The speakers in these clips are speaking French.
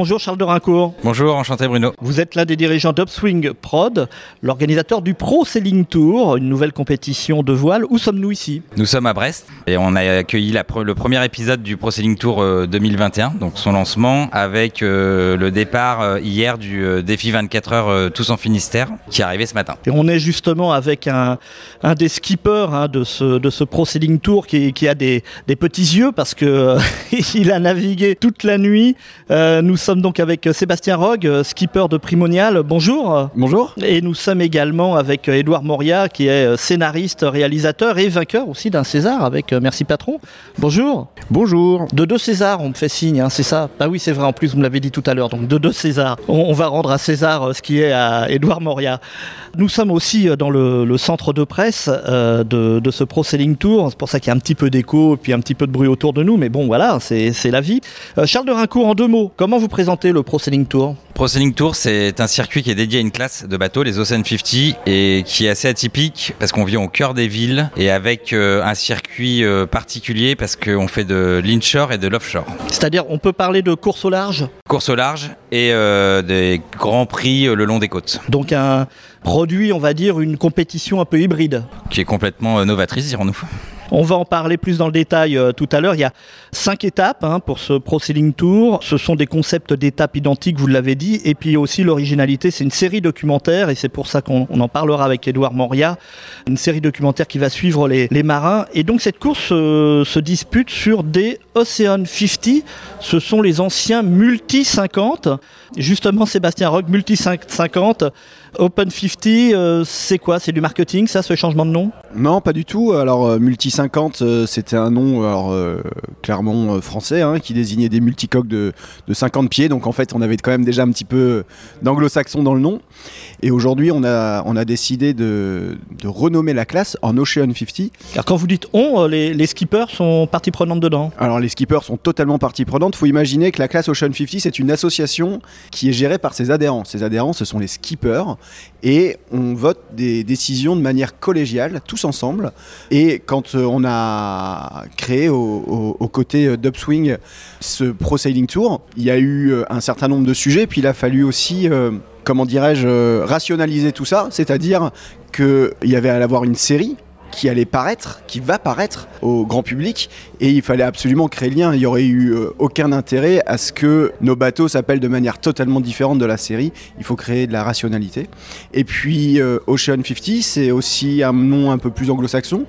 Bonjour Charles de Rincourt. Bonjour, enchanté Bruno. Vous êtes l'un des dirigeants d'Upswing Prod, l'organisateur du Pro Sailing Tour, une nouvelle compétition de voile. Où sommes-nous ici? Nous sommes à Brest et on a accueilli la le premier épisode du Pro Sailing Tour 2021, donc son lancement avec euh, le départ euh, hier du euh, défi 24 heures tous en Finistère qui est arrivé ce matin. Et on est justement avec un, un des skippers hein, de, ce, de ce Pro Sailing Tour qui, qui a des, des, petits yeux parce que il a navigué toute la nuit. nous sommes donc avec Sébastien Rogue, skipper de Primonial. Bonjour. Bonjour. Et nous sommes également avec Édouard Moria, qui est scénariste, réalisateur et vainqueur aussi d'un César avec Merci Patron. Bonjour. Bonjour. De deux Césars, on me fait signe, hein, c'est ça? Ah oui, c'est vrai, en plus, vous me l'avez dit tout à l'heure. Donc de deux Césars. On, va rendre à César ce qui est à Édouard Moria. Nous sommes aussi dans le, centre de presse euh, de, de, ce Pro Selling Tour. C'est pour ça qu'il y a un petit peu d'écho et puis un petit peu de bruit autour de nous. Mais bon, voilà, c'est la vie. Euh, Charles de Rincourt, en deux mots, comment vous présenter le Pro Sailing Tour Pro Sailing Tour, c'est un circuit qui est dédié à une classe de bateaux, les Ocean 50, et qui est assez atypique parce qu'on vit au cœur des villes et avec euh, un circuit euh, particulier parce qu'on fait de l'inshore et de l'offshore. C'est-à-dire, on peut parler de course au large Course au large et euh, des grands prix le long des côtes. Donc un produit, on va dire, une compétition un peu hybride. Qui est complètement novatrice, dirons-nous. On va en parler plus dans le détail euh, tout à l'heure. Il y a cinq étapes hein, pour ce Pro Sailing Tour. Ce sont des concepts d'étapes identiques, vous l'avez dit. Et puis aussi l'originalité, c'est une série documentaire et c'est pour ça qu'on en parlera avec Edouard Moria. Une série documentaire qui va suivre les, marins. Et donc cette course euh, se dispute sur des Ocean 50. Ce sont les anciens Multi 50. Justement, Sébastien Rock, Multi 50. Open 50, euh, c'est quoi? C'est du marketing, ça, ce changement de nom? Non, pas du tout. Alors, Multi 50, euh, c'était un nom alors, clairement français hein, qui désignait des multicoques de, de 50 pieds. Donc, en fait, on avait quand même déjà un petit peu d'anglo-saxon dans le nom. Et aujourd'hui, on a, on a décidé de, de, renommer la classe en Ocean 50. Alors, quand vous dites on, les, les skippers sont partie prenante dedans Alors, les skippers sont totalement partie prenante. Il faut imaginer que la classe Ocean 50, c'est une association qui est gérée par ses adhérents. Ses adhérents, ce sont les skippers et on vote des décisions de manière collégiale, tous ensemble. Et quand euh, on a créé aux côtés d'Upswing ce Pro Sailing Tour, il y a eu euh, un certain nombre de sujets, puis il a fallu aussi euh, comment dirais-je, rationaliser tout ça, c'est-à-dire qu'il y avait à avoir une série qui allait paraître, qui va paraître au grand public, et il fallait absolument créer le lien. Il n'y aurait eu euh, aucun intérêt à ce que nos bateaux s'appellent de manière totalement différente de la série. Il faut créer de la rationalité. Et puis euh, Ocean 50, c'est aussi un nom un peu plus anglo-saxon.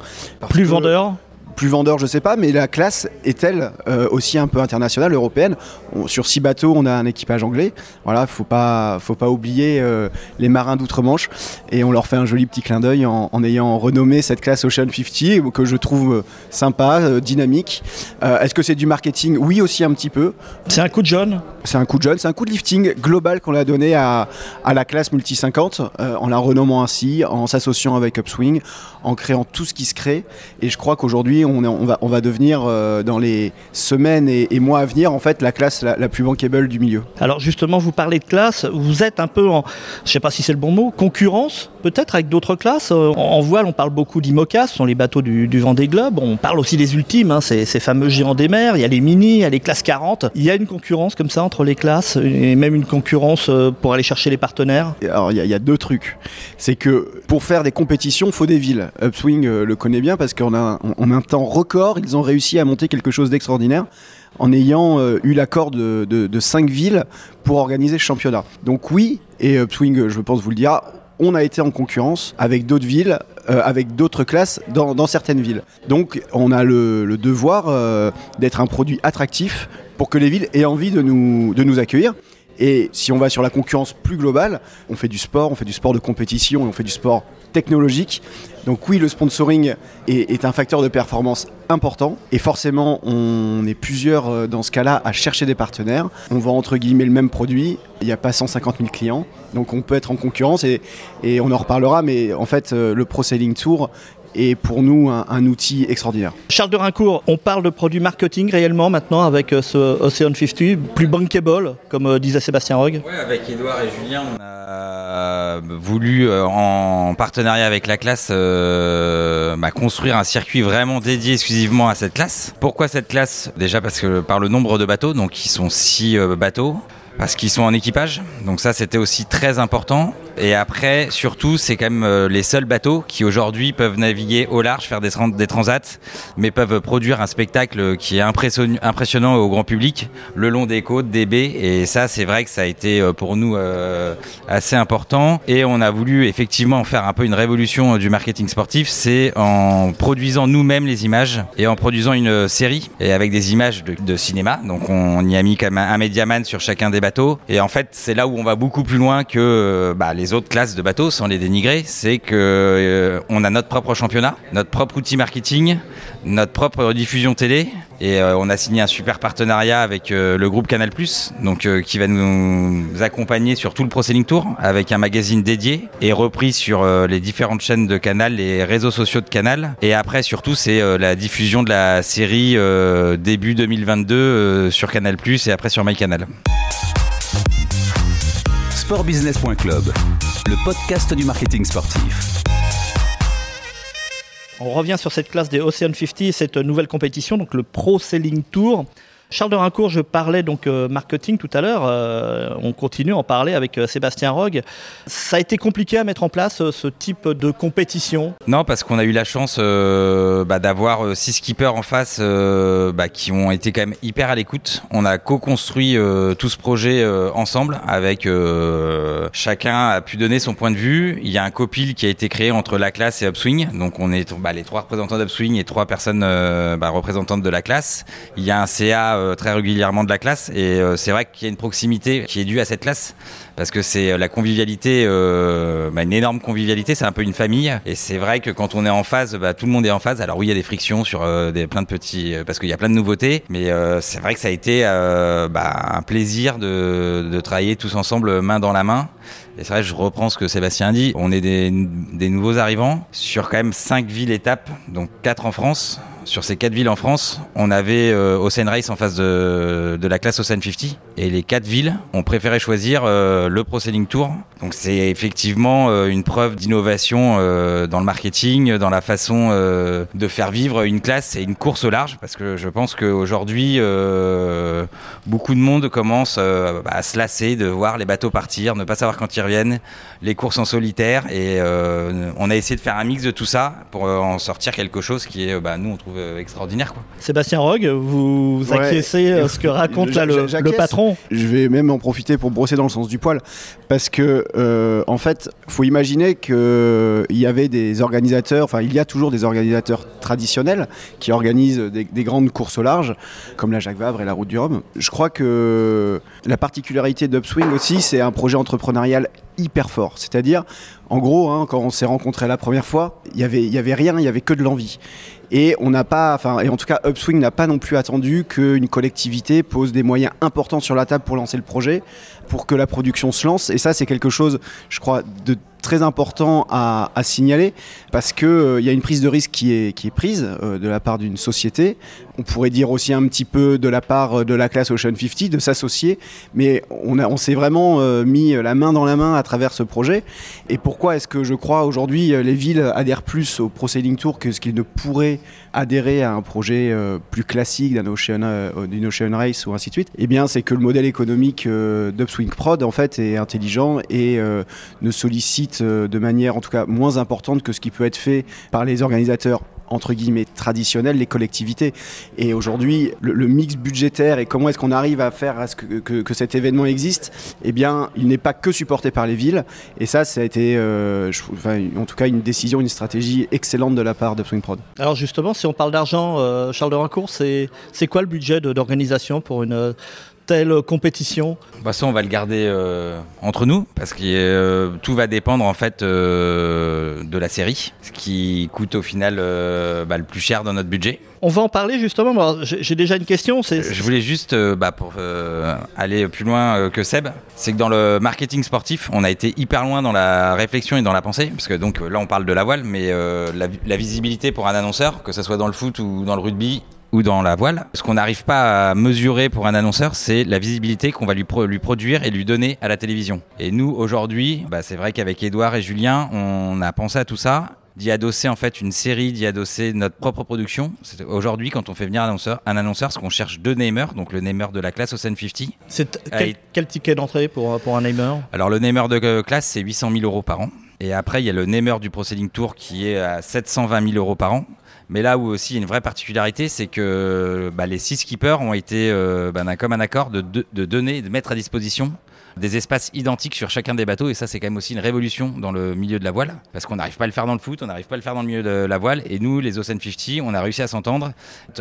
Plus vendeur plus vendeur, je sais pas, mais la classe est-elle euh, aussi un peu internationale, européenne Sur six bateaux, on a un équipage anglais. Voilà, faut pas, faut pas oublier euh, les marins d'outre-Manche et on leur fait un joli petit clin d'œil en, ayant renommé cette classe Ocean 50 que je trouve euh, sympa, dynamique. Est-ce que c'est du marketing? Oui, aussi un petit peu. C'est un coup de jeune C'est un coup de jeune, c'est un coup de lifting global qu'on a donné à, à, la classe multi 50 en la renommant ainsi, en s'associant avec Upswing, en créant tout ce qui se crée. Et je crois qu'aujourd'hui, on, va, on va devenir euh, dans les semaines et, mois à venir en fait la classe la, plus bankable du milieu. Alors justement, vous parlez de classe, vous êtes un peu en, je sais pas si c'est le bon mot, concurrence peut-être avec d'autres classes. Euh, en, voile, on parle beaucoup d'IMOCA, ce sont les bateaux du, du Vendée Globe. On parle aussi des ultimes, hein, ces, fameux géants des mers. Il y a les mini, il y a les classes 40. Il y a une concurrence comme ça entre les classes et même une concurrence euh, pour aller chercher les partenaires? Alors il y, a, deux trucs. C'est que pour faire des compétitions, il faut des villes. Upswing le connaît bien parce qu'on a, on a un temps record, ils ont réussi à monter quelque chose d'extraordinaire en ayant euh, eu l'accord de, cinq villes pour organiser ce championnat. Donc oui, et Upswing, je pense vous le dira, on a été en concurrence avec d'autres villes, euh, avec d'autres classes dans, certaines villes. Donc on a le, devoir euh, d'être un produit attractif pour que les villes aient envie de nous, de nous accueillir. Et si on va sur la concurrence plus globale, on fait du sport, on fait du sport de compétition et on fait du sport technologique. Donc oui, le sponsoring est, un facteur de performance important et forcément on est plusieurs euh, dans ce cas-là à chercher des partenaires. On vend entre guillemets le même produit, il n'y a pas 150 000 clients, donc on peut être en concurrence et, on en reparlera, mais en fait euh, le Pro Selling Tour est pour nous un, outil extraordinaire. Charles de Rincourt, on parle de produits marketing réellement maintenant avec euh, ce Ocean 50, plus bankable, comme disait Sébastien Rogue Oui, avec Edouard et Julien, on a a voulu, en partenariat avec la classe, bah, construire un circuit vraiment dédié exclusivement à cette classe. Pourquoi cette classe? Déjà parce que par le nombre de bateaux, donc ils sont six bateaux parce qu'ils sont en équipage. Donc ça, c'était aussi très important. Et après, surtout, c'est quand même euh, les seuls bateaux qui aujourd'hui peuvent naviguer au large, faire des, transats, mais peuvent produire un spectacle qui est impressionnant au grand public, le long des côtes, des baies. Et ça, c'est vrai que ça a été euh, pour nous euh, assez important. Et on a voulu effectivement faire un peu une révolution du marketing sportif. C'est en produisant nous-mêmes les images et en produisant une série et avec des images de, cinéma. Donc on y a mis quand même un médiaman sur chacun des bateaux et en fait, c'est là où on va beaucoup plus loin que bah, les autres classes de bateaux, sans les dénigrer. C'est que euh, on a notre propre championnat, notre propre outil marketing, notre propre diffusion télé. Et euh, on a signé un super partenariat avec le groupe Canal+, donc qui va nous accompagner sur tout le Pro Tour avec un magazine dédié et repris sur les différentes chaînes de Canal, les réseaux sociaux de Canal. Et après, surtout, c'est la diffusion de la série début 2022 sur Canal+, et après sur MyCanal sportbusiness.club, le podcast du marketing sportif. On revient sur cette classe des Ocean 50, cette nouvelle compétition, donc le Pro Selling Tour. Charles de Rincourt, je parlais donc euh, marketing tout à l'heure. Euh, on continue à en parler avec euh, Sébastien Rogue. Ça a été compliqué à mettre en place ce type de compétition? Non, parce qu'on a eu la chance bah, d'avoir six skippers en face bah, qui ont été quand même hyper à l'écoute. On a co-construit tout ce projet ensemble avec chacun a pu donner son point de vue. Il y a un copil qui a été créé entre la classe et Upswing. Donc on est bah, les trois représentants d'Upswing et trois personnes représentantes de la classe. Il y a un CA euh, très régulièrement de la classe et euh, c'est vrai qu'il y a une proximité qui est due à cette classe parce que c'est euh, la convivialité, bah, une énorme convivialité, c'est un peu une famille et c'est vrai que quand on est en phase, bah, tout le monde est en phase. Alors oui, il y a des frictions sur des plein de petits parce qu'il y a plein de nouveautés, mais c'est vrai que ça a été bah, un plaisir de, de travailler tous ensemble main dans la main. Et c'est vrai, je reprends ce que Sébastien dit. On est des, nouveaux arrivants sur quand même cinq villes étapes, donc quatre en France sur ces quatre villes en France, on avait euh, Ocean Race en face de, la classe Ocean 50 et les quatre villes ont préféré choisir euh, le Pro Tour. Donc c'est effectivement euh, une preuve d'innovation euh, dans le marketing, dans la façon de faire vivre une classe et une course au large parce que je pense qu'aujourd'hui beaucoup de monde commence à se lasser de voir les bateaux partir, ne pas savoir quand ils reviennent, les courses en solitaire et on a essayé de faire un mix de tout ça pour en sortir quelque chose qui est, bah, nous on trouve extraordinaire. Quoi. Sébastien Rogue, vous, acquiescez à ce que raconte là, le, patron Je vais même en profiter pour brosser dans le sens du poil parce que euh, en fait, faut imaginer qu'il euh, y avait des organisateurs, enfin il y a toujours des organisateurs traditionnels qui organisent des, des, grandes courses au large, comme la Jacques Vabre et la Route du Rhum. Je crois que la particularité d'Upswing aussi, c'est un projet entrepreneurial hyper fort. C'est-à-dire, en gros, hein, quand on s'est rencontrés la première fois, il y avait, y avait rien, il y avait que de l'envie. Et on n'a pas, enfin, et en tout cas, Upswing n'a pas non plus attendu qu'une collectivité pose des moyens importants sur la table pour lancer le projet, pour que la production se lance. Et ça, c'est quelque chose, je crois, de très important à, signaler parce qu'il euh, y a une prise de risque qui est, prise euh, de la part d'une société. On pourrait dire aussi un petit peu de la part de la classe Ocean 50 de s'associer, mais on, on s'est vraiment euh, mis la main dans la main à travers ce projet. Et pourquoi est-ce que je crois aujourd'hui les villes adhèrent plus au Pro Sailing Tour que ce qu'ils ne pourraient adhérer à un projet plus classique d'un Ocean, d'une Ocean Race ou ainsi de suite Eh bien, c'est que le modèle économique d'Upswing Prod en fait est intelligent et ne sollicite euh, de manière en tout cas moins importante que ce qui peut être fait par les organisateurs entre guillemets traditionnels, les collectivités. Et aujourd'hui, le, mix budgétaire et comment est-ce qu'on arrive à faire à ce que, cet événement existe, eh bien, il n'est pas que supporté par les villes. Et ça, ça a été, euh, en tout cas, une décision, une stratégie excellente de la part de Swing Prod. Alors justement, si on parle d'argent, euh, Charles de Rancourt, c'est quoi le budget d'organisation pour une telle compétition? Bah Ça, on va le garder euh, entre nous parce que euh, tout va dépendre en fait euh, de la série, ce qui coûte au final bah, le plus cher dans notre budget. On va en parler justement. J'ai déjà une question. Je voulais juste, bah, pour aller plus loin que Seb, c'est que dans le marketing sportif, on a été hyper loin dans la réflexion et dans la pensée, parce que donc là on parle de la voile, mais la, la visibilité pour un annonceur, que ce soit dans le foot ou dans le rugby, ou dans la voile. Ce qu'on n'arrive pas à mesurer pour un annonceur, c'est la visibilité qu'on va lui, pro- lui produire et lui donner à la télévision. Et nous, aujourd'hui, bah, c'est vrai qu'avec Edouard et Julien, on a pensé à tout ça d'y adosser en fait une série, d'y adosser notre propre production. Aujourd'hui, quand on fait venir un annonceur, un annonceur, ce qu'on cherche deux namers, donc le namer de la classe Ocean 50. C'est quel, ticket d'entrée pour, pour un namer Alors le namer de euh, classe, c'est 800 000 euros par an. Et après, il y a le namer du Pro Selling Tour qui est à 720 000 euros par an. Mais là où aussi une vraie particularité, c'est que bah, les six skippers ont été euh, bah, d'un commun accord de, de, de donner, de mettre à disposition des espaces identiques sur chacun des bateaux. Et ça, c'est quand même aussi une révolution dans le milieu de la voile. Parce qu'on n'arrive pas à le faire dans le foot, on n'arrive pas à le faire dans le milieu de la voile. Et nous, les Ocean 50, on a réussi à s'entendre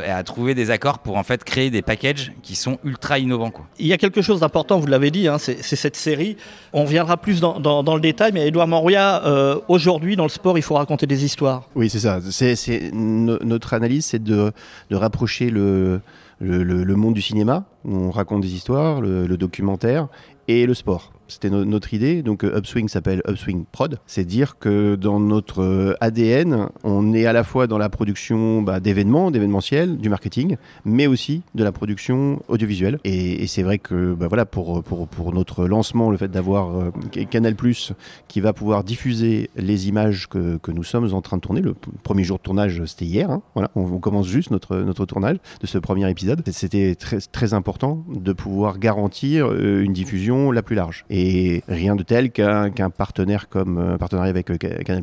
et à trouver des accords pour en fait créer des packages qui sont ultra innovants. Quoi. Il y a quelque chose d'important, vous l'avez dit, hein, c'est cette série. On viendra plus dans, dans- dans le détail, mais Edouard Moria, euh, aujourd'hui, dans le sport, il faut raconter des histoires. Oui, c'est ça. C'est, notre analyse, c'est de, de rapprocher le, le, le- monde du cinéma, où on raconte des histoires, le documentaire, et le sport. C'était no- notre idée. Donc euh, Upswing s'appelle Upswing Prod. C'est dire que dans notre euh, ADN, on est à la fois dans la production bah, d'événements, d'événementiels, du marketing, mais aussi de la production audiovisuelle. Et, c'est vrai que bah, voilà, pour, pour, pour notre lancement, le fait d'avoir euh, Canal qui va pouvoir diffuser les images que, que nous sommes en train de tourner. Le premier jour de tournage, c'était hier. hein. Voilà, on, commence juste notre, notre tournage de ce premier épisode. C'était très, très important de pouvoir garantir une diffusion la plus large. Rien de tel qu'un partenaire comme euh, un partenariat avec euh, Ca- Canal+,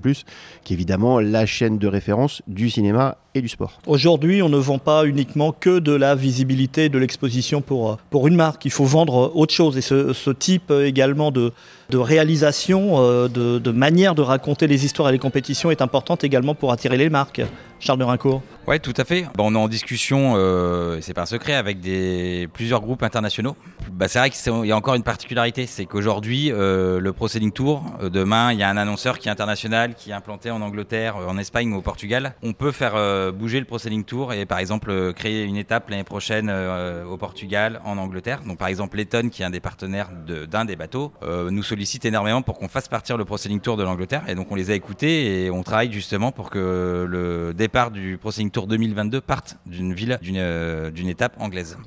qui est évidemment la chaîne de référence du cinéma et du sport. Aujourd'hui, on ne vend pas uniquement que de la visibilité, de l'exposition pour, euh, pour une marque. Il faut vendre autre chose. Et ce, ce type également de, de réalisation, de, de manière de raconter les histoires et les compétitions est importante également pour attirer les marques. Charles de Rincourt. Ouais, tout à fait. Bon, on est en discussion, euh, et c'est pas un secret, avec des plusieurs groupes internationaux. Bah, c'est vrai qu'il y a encore une particularité, c'est qu'aujourd'hui, euh, le Pro Tour, euh, demain, il y a un annonceur qui est international, qui est implanté en Angleterre, euh, en Espagne ou au Portugal. On peut faire bouger le Pro Tour et par exemple créer une étape l'année prochaine au Portugal, en Angleterre. Donc par exemple, Letton, qui est un des partenaires d'un des bateaux, nous sollicite énormément pour qu'on fasse partir le Pro Tour de l'Angleterre. Et donc on les a écoutés et on travaille justement pour que le départ du Pro Tour 2022 parte d'une ville, d'une étape anglaise.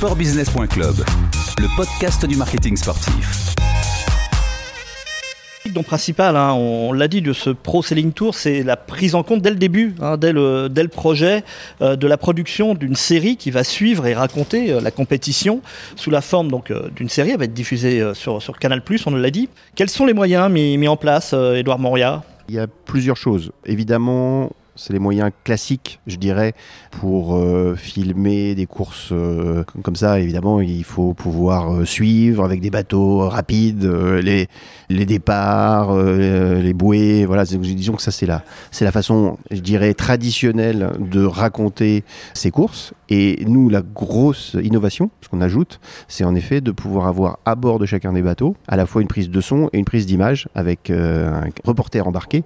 Sportbusiness.club, le podcast du marketing sportif. Donc principal, hein, on l'a dit, de ce Pro Selling Tour, c'est la prise en compte dès le début, hein, dès, le, dès le projet, euh, de la production d'une série qui va suivre et raconter euh, la compétition sous la forme donc euh, d'une série. Elle va être diffusée euh, sur, sur Canal+, on l'a dit. Quels sont les moyens mis, mis en place, euh, Édouard Moria? Il y a plusieurs choses. Évidemment, c'est les moyens classiques, je dirais, pour euh, filmer des courses euh, comme- ça. Évidemment, il faut pouvoir euh, suivre avec des bateaux rapides les, départs, les bouées. Voilà, disons que ça, c'est la, c'est la façon, je dirais, traditionnelle de raconter ces courses. Et nous, la grosse innovation, ce qu'on ajoute, c'est en effet de pouvoir avoir à bord de chacun des bateaux à la fois une prise de son et une prise d'image avec un reporter embarqué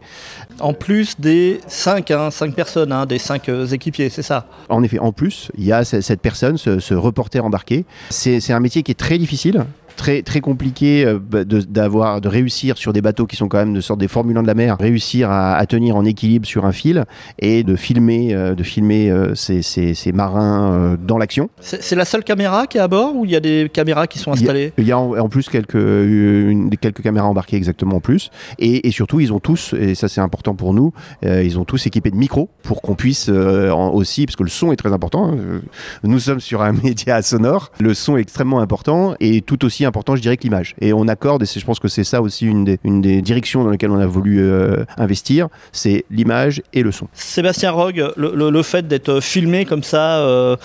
En plus des 5 hein, cinq personnes, hein, des 5 équipiers, c'est ça? En effet, en plus, il y a ce- cette personne, ce, ce reporter embarqué. C'est un métier qui est très difficile. Très, très compliqué euh, bah, de, d'avoir, de réussir sur des bateaux qui sont quand même de sorte des Formule 1 de la mer, réussir à, à tenir en équilibre sur un fil et de filmer, euh, de filmer euh, ces, ces- ces marins dans l'action. C'est la seule caméra qui est à bord ou il y a des caméras qui sont Il y a- installées? Il y a en, en plus quelques, une- quelques caméras embarquées exactement en plus. Et, et surtout, ils ont tous, et ça c'est important pour nous, ils ont tous équipé de micros pour qu'on puisse en- aussi, parce que le son est très important. hein, nous sommes sur un média sonore, le son est extrêmement important et tout aussi important, je dirais, que l'image. Et on accorde, et je pense que c'est ça aussi une des, une des directions dans lesquelles on a voulu euh, investir, c'est l'image et le son. Sébastien Rogue, le, le- le fait d'être filmé comme ça, euh,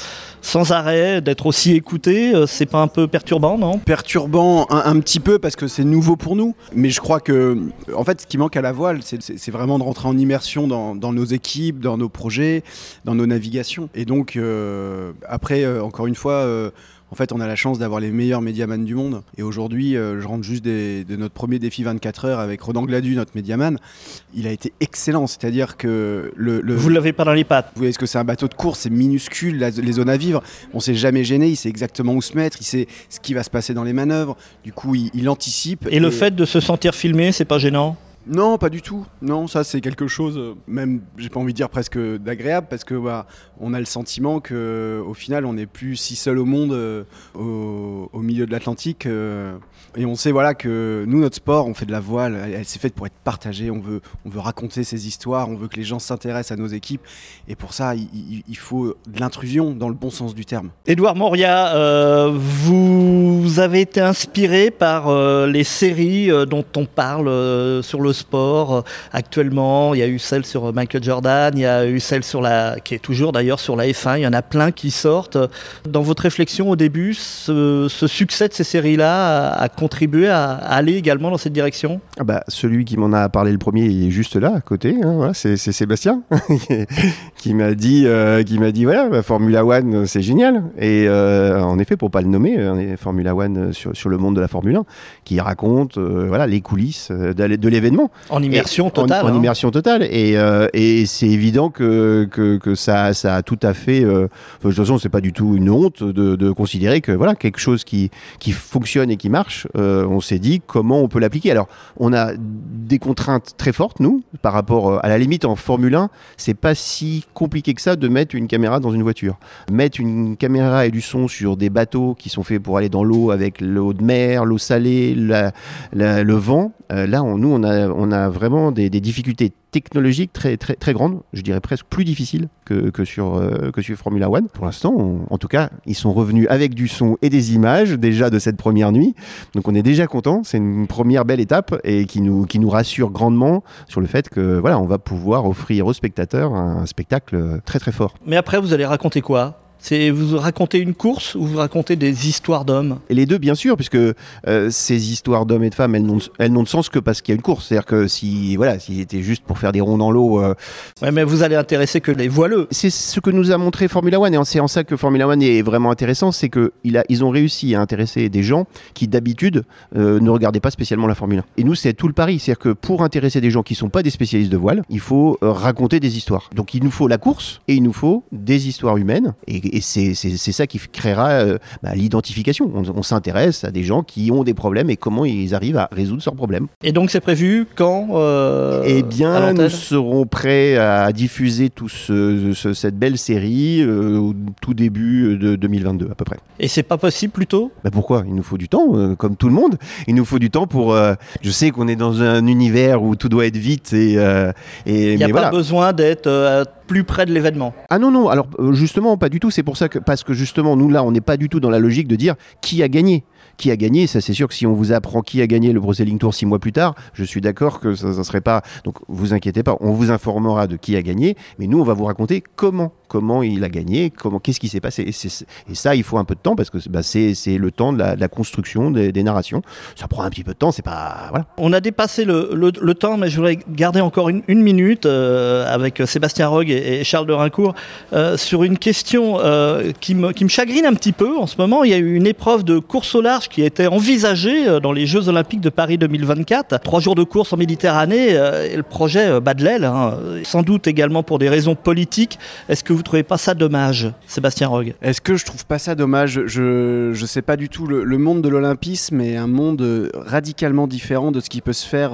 sans arrêt, d'être aussi écouté, euh, c'est pas un peu perturbant, non? Perturbant un, un petit peu parce que c'est nouveau pour nous. Mais je crois que, en fait, ce qui manque à la voile, c'est- vraiment de rentrer en immersion dans, dans nos équipes, dans nos projets, dans nos navigations. Et donc, euh, après, euh, encore une fois, euh, en fait, on a la chance d'avoir les meilleurs médiamans du monde. Et aujourd'hui, euh, je rentre juste des- de notre premier défi 24 heures avec Rodan Gladu, notre médiaman. Il a été excellent. C'est-à-dire que le, le- Vous l'avez pas dans les pattes. vous voyez ce que c'est un bateau de course, c'est minuscule, la- les zones à vivre. On s'est jamais gêné, il sait exactement où se mettre, il sait ce qui va se passer dans les manœuvres. Du coup, il, il anticipe. Et le fait de se sentir filmé, c'est pas gênant? Non, pas du tout. Non, ça c'est quelque chose, euh, même j'ai pas envie de dire presque d'agréable, parce que bah, on a le sentiment que au final on n'est plus si seul au monde euh, au, milieu de l'Atlantique. euh, et on sait voilà que nous notre sport, on fait de la voile, elle, s'est faite pour être partagée. On veut, on veut raconter ces histoires, on veut que les gens s'intéressent à nos équipes. Et pour ça, il, faut de l'intrusion dans le bon sens du terme. Édouard Moria, vous avez été inspiré par les séries dont on parle sur le sport euh, actuellement. Il y a eu celle sur Michael Jordan, il y a eu celle sur la, qui est toujours d'ailleurs sur la F1. Il y en a plein qui sortent. Dans votre réflexion au début, ce, succès de ces séries-là a, contribué à, aller également dans cette direction? Ah bah, celui qui m'en a parlé le premier, il est juste là, à côté. hein, c'est Sébastien qui m'a dit, euh, dit voilà, bah, Formula One, euh, c'est génial. Et euh, en effet, pour pas le nommer, euh, est Formula One euh, sur, le monde de la Formule 1, qui raconte euh, voilà les coulisses euh, de l'événement. En immersion Et- totale. En, en hein. immersion totale. Et, euh, et c'est évident que, que, que ça, ça a tout à fait. euh, de toute façon, c'est pas du tout une honte de, de considérer que voilà quelque chose qui, qui fonctionne et qui marche. euh, on s'est dit comment on peut l'appliquer. Alors, on a des contraintes très fortes nous par rapport euh, à la limite en Formule 1. C'est pas si compliqué que ça de mettre une caméra dans une voiture. Mettre une caméra et du son sur des bateaux qui sont faits pour aller dans l'eau avec l'eau de mer, l'eau salée, la- la- le vent. euh, là, on, nous, on a, on a vraiment des, difficultés technologiques très, très, très grandes, je dirais presque plus difficiles que, sur, euh, que sur Formula One. Pour l'instant, en tout cas, ils sont revenus avec du son et des images déjà de cette première nuit. Donc on est déjà content, c'est une première belle étape et qui nous, qui nous rassure grandement sur le fait que voilà, on va pouvoir offrir aux spectateurs un spectacle très très fort. Mais après, vous allez raconter quoi? C'est vous racontez une course ou vous racontez des histoires d'hommes? Et les deux, bien sûr, puisque euh, ces histoires d'hommes et de femmes, elles n'ont, elles n'ont de sens que parce qu'il y a une course. C'est-à-dire que si, voilà, s'ils étaient juste pour faire des ronds dans l'eau, euh, Ouais, mais vous allez intéresser que les voileux. c'est ce que nous a montré Formula One, et c'est en ça que Formula One est vraiment intéressant, c'est que il a, ils ont réussi à intéresser des gens qui d'habitude euh, ne regardaient pas spécialement la Formule 1. Et nous, c'est tout le pari, c'est-à-dire que pour intéresser des gens qui sont pas des spécialistes de voile, il faut euh, raconter des histoires. Donc il nous faut la course et il nous faut des histoires humaines, et, et c'est, ça qui créera euh, bah, l'identification. On, on s'intéresse à des gens qui ont des problèmes et comment ils arrivent à résoudre leurs problèmes. Et donc c'est prévu quand euh, Eh bien, nous serons prêts à diffuser tout ce- ce- cette belle série euh, au tout début de 2022 à peu près. Et c'est pas possible plutôt Bah pourquoi? Il nous faut du temps, comme tout le monde. Il nous faut du temps pour. je sais qu'on est dans un univers où tout doit être vite et. Il n'y a mais pas voilà. besoin d'être plus près de l'événement. Ah non non. Alors euh, justement pas du tout. C'est pour ça que parce que justement nous là on n'est pas du tout dans la logique de dire qui a gagné. Qui a gagné Ça c'est sûr que si on vous apprend qui a gagné le Sailing Tour six mois plus tard, je suis d'accord que ça ne serait pas. Donc vous inquiétez pas, on vous informera de qui a gagné, mais nous on va vous raconter comment comment il a gagné, comment qu'est-ce qui s'est passé. Et, ça il faut un peu de temps parce que bah, c'est le temps de la, construction des, narrations. Ça prend un petit peu de temps. C'est pas voilà. On a dépassé le, le- temps, mais je voudrais garder encore une, minute euh, avec Sébastien Rogue et, et Charles de Rincourt euh, sur une question euh, qui, me, qui me chagrine un petit peu en ce moment. Il y a eu une épreuve de course au large qui a été envisagée euh, dans les Jeux Olympiques de Paris 2024. Trois jours de course en Méditerranée euh, et le projet euh, bat de l'aile, hein. sans doute également pour des raisons politiques. Est-ce que vous trouvez pas ça dommage, Sébastien Rogue? Est-ce que je trouve pas ça dommage? Je je sais pas du tout. Le, monde de l'olympisme est un monde radicalement différent de ce qui peut se faire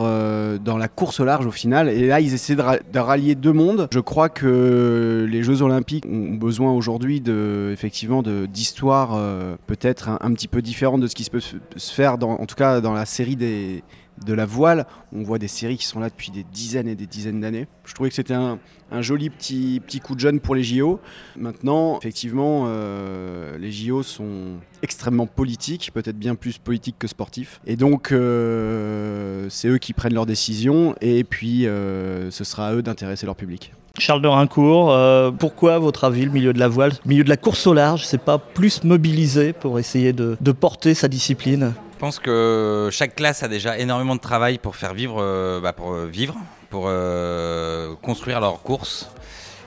dans la course au large au final. Et là, ils essaient de, ra- de rallier deux mondes. Je crois que les Jeux olympiques ont besoin aujourd'hui d'histoires peut-être un petit peu différentes ce qui se peut se faire en tout cas dans la série des de la voile. On voit des séries qui sont là depuis des dizaines et des dizaines d'années. Je trouvais que c'était un, joli petit, coup de jeune pour les JO. Maintenant, effectivement, euh, les JO sont extrêmement politiques, peut-être bien plus politiques que sportifs. Et donc, euh, c'est eux qui prennent leurs décisions et puis euh, ce sera à eux d'intéresser leur public. Charles de Rincourt, pourquoi, à votre avis, le milieu de la voile, le milieu de la course au large, c'est pas plus mobilisé pour essayer de porter sa discipline? Je pense que chaque classe a déjà énormément de travail pour faire vivre, euh, bah, pour euh, vivre, pour euh, construire leur course.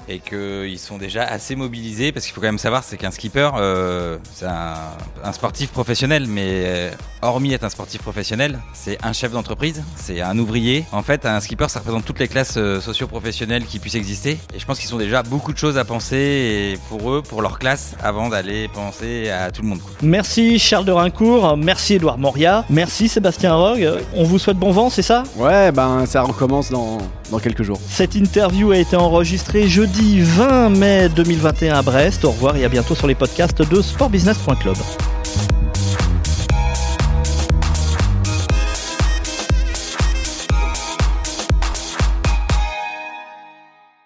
Et qu'ils sont déjà assez mobilisés parce qu'il faut quand même savoir c'est qu'un skipper euh, c'est un, un sportif professionnel mais euh, hormis être un sportif professionnel c'est un chef d'entreprise c'est un ouvrier en fait un skipper ça représente toutes les classes euh, socio-professionnelles qui puissent exister et je pense qu'ils ont déjà beaucoup de choses à penser et pour eux pour leur classe avant d'aller penser à tout le monde quoi. Merci Charles de Rincourt, merci Édouard Moria, merci Sébastien Rogue. On vous souhaite bon vent, c'est ça? Ouais, ben ça recommence dans, dans quelques jours. Cette interview a été enregistrée jeudi 20 mai 2021 à Brest. Au revoir et à bientôt sur les podcasts de sportbusiness.club.